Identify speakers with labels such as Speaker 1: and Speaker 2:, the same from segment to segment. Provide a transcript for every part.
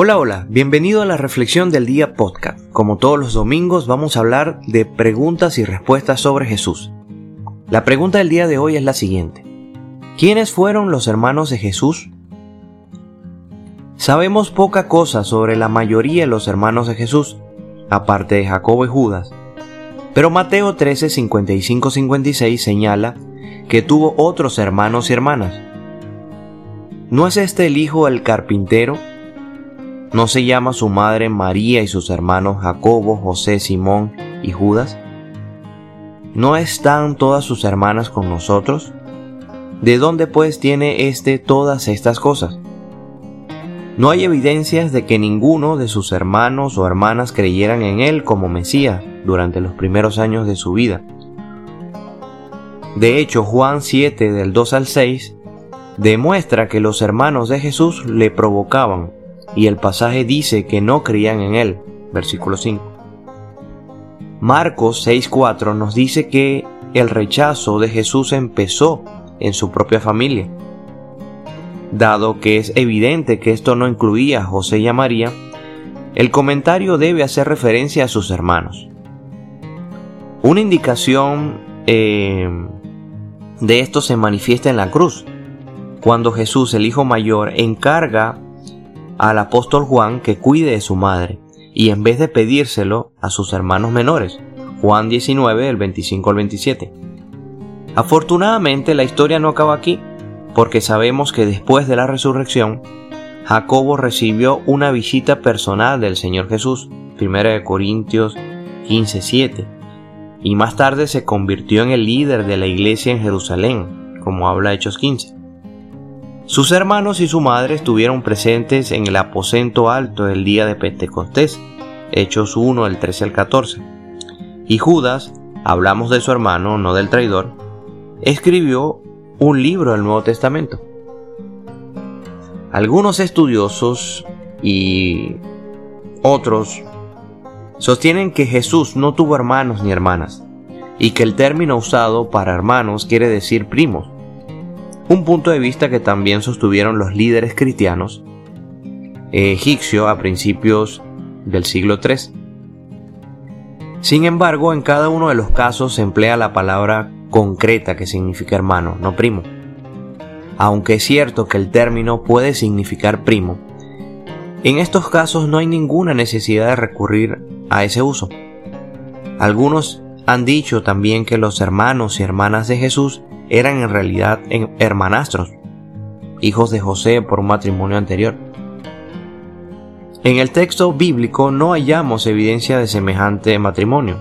Speaker 1: Hola, hola, bienvenido a la Reflexión del Día Podcast. Como todos los domingos vamos a hablar de preguntas y respuestas sobre Jesús. La pregunta del día de hoy es la siguiente. ¿Quiénes fueron los hermanos de Jesús? Sabemos poca cosa sobre la mayoría de los hermanos de Jesús, aparte de Jacobo y Judas. Pero Mateo 13, 55-56 señala que tuvo otros hermanos y hermanas. ¿No es este el hijo del carpintero? ¿No se llama su madre María y sus hermanos Jacobo, José, Simón y Judas? ¿No están todas sus hermanas con nosotros? ¿De dónde pues tiene éste todas estas cosas? No hay evidencias de que ninguno de sus hermanos o hermanas creyeran en él como Mesías durante los primeros años de su vida. De hecho, Juan 7 del 2 al 6 demuestra que los hermanos de Jesús le provocaban y el pasaje dice que no creían en él. Versículo 5. Marcos 6.4 nos dice que el rechazo de Jesús empezó en su propia familia. Dado que es evidente que esto no incluía a José y a María, el comentario debe hacer referencia a sus hermanos. Una indicación eh, de esto se manifiesta en la cruz, cuando Jesús, el Hijo Mayor, encarga al apóstol Juan que cuide de su madre, y en vez de pedírselo a sus hermanos menores. Juan 19, del 25 al 27. Afortunadamente la historia no acaba aquí, porque sabemos que después de la resurrección, Jacobo recibió una visita personal del Señor Jesús, 1 Corintios 15, 7, y más tarde se convirtió en el líder de la iglesia en Jerusalén, como habla Hechos 15. Sus hermanos y su madre estuvieron presentes en el aposento alto el día de Pentecostés, Hechos 1 del 13 al 14. Y Judas, hablamos de su hermano, no del traidor, escribió un libro del Nuevo Testamento. Algunos estudiosos y otros sostienen que Jesús no tuvo hermanos ni hermanas, y que el término usado para hermanos quiere decir primos un punto de vista que también sostuvieron los líderes cristianos egipcios a principios del siglo III. Sin embargo, en cada uno de los casos se emplea la palabra concreta que significa hermano, no primo. Aunque es cierto que el término puede significar primo, en estos casos no hay ninguna necesidad de recurrir a ese uso. Algunos han dicho también que los hermanos y hermanas de Jesús eran en realidad hermanastros, hijos de José por un matrimonio anterior. En el texto bíblico no hallamos evidencia de semejante matrimonio.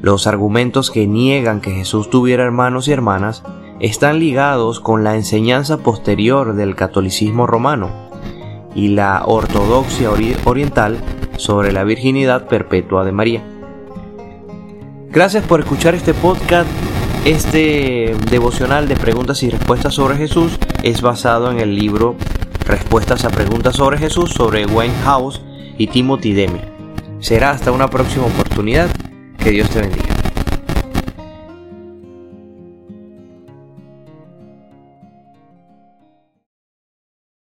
Speaker 1: Los argumentos que niegan que Jesús tuviera hermanos y hermanas están ligados con la enseñanza posterior del catolicismo romano y la ortodoxia oriental sobre la virginidad perpetua de María. Gracias por escuchar este podcast este devocional de preguntas y respuestas sobre Jesús es basado en el libro Respuestas a preguntas sobre Jesús sobre Wayne House y Timothy Demi. Será hasta una próxima oportunidad. Que Dios te bendiga.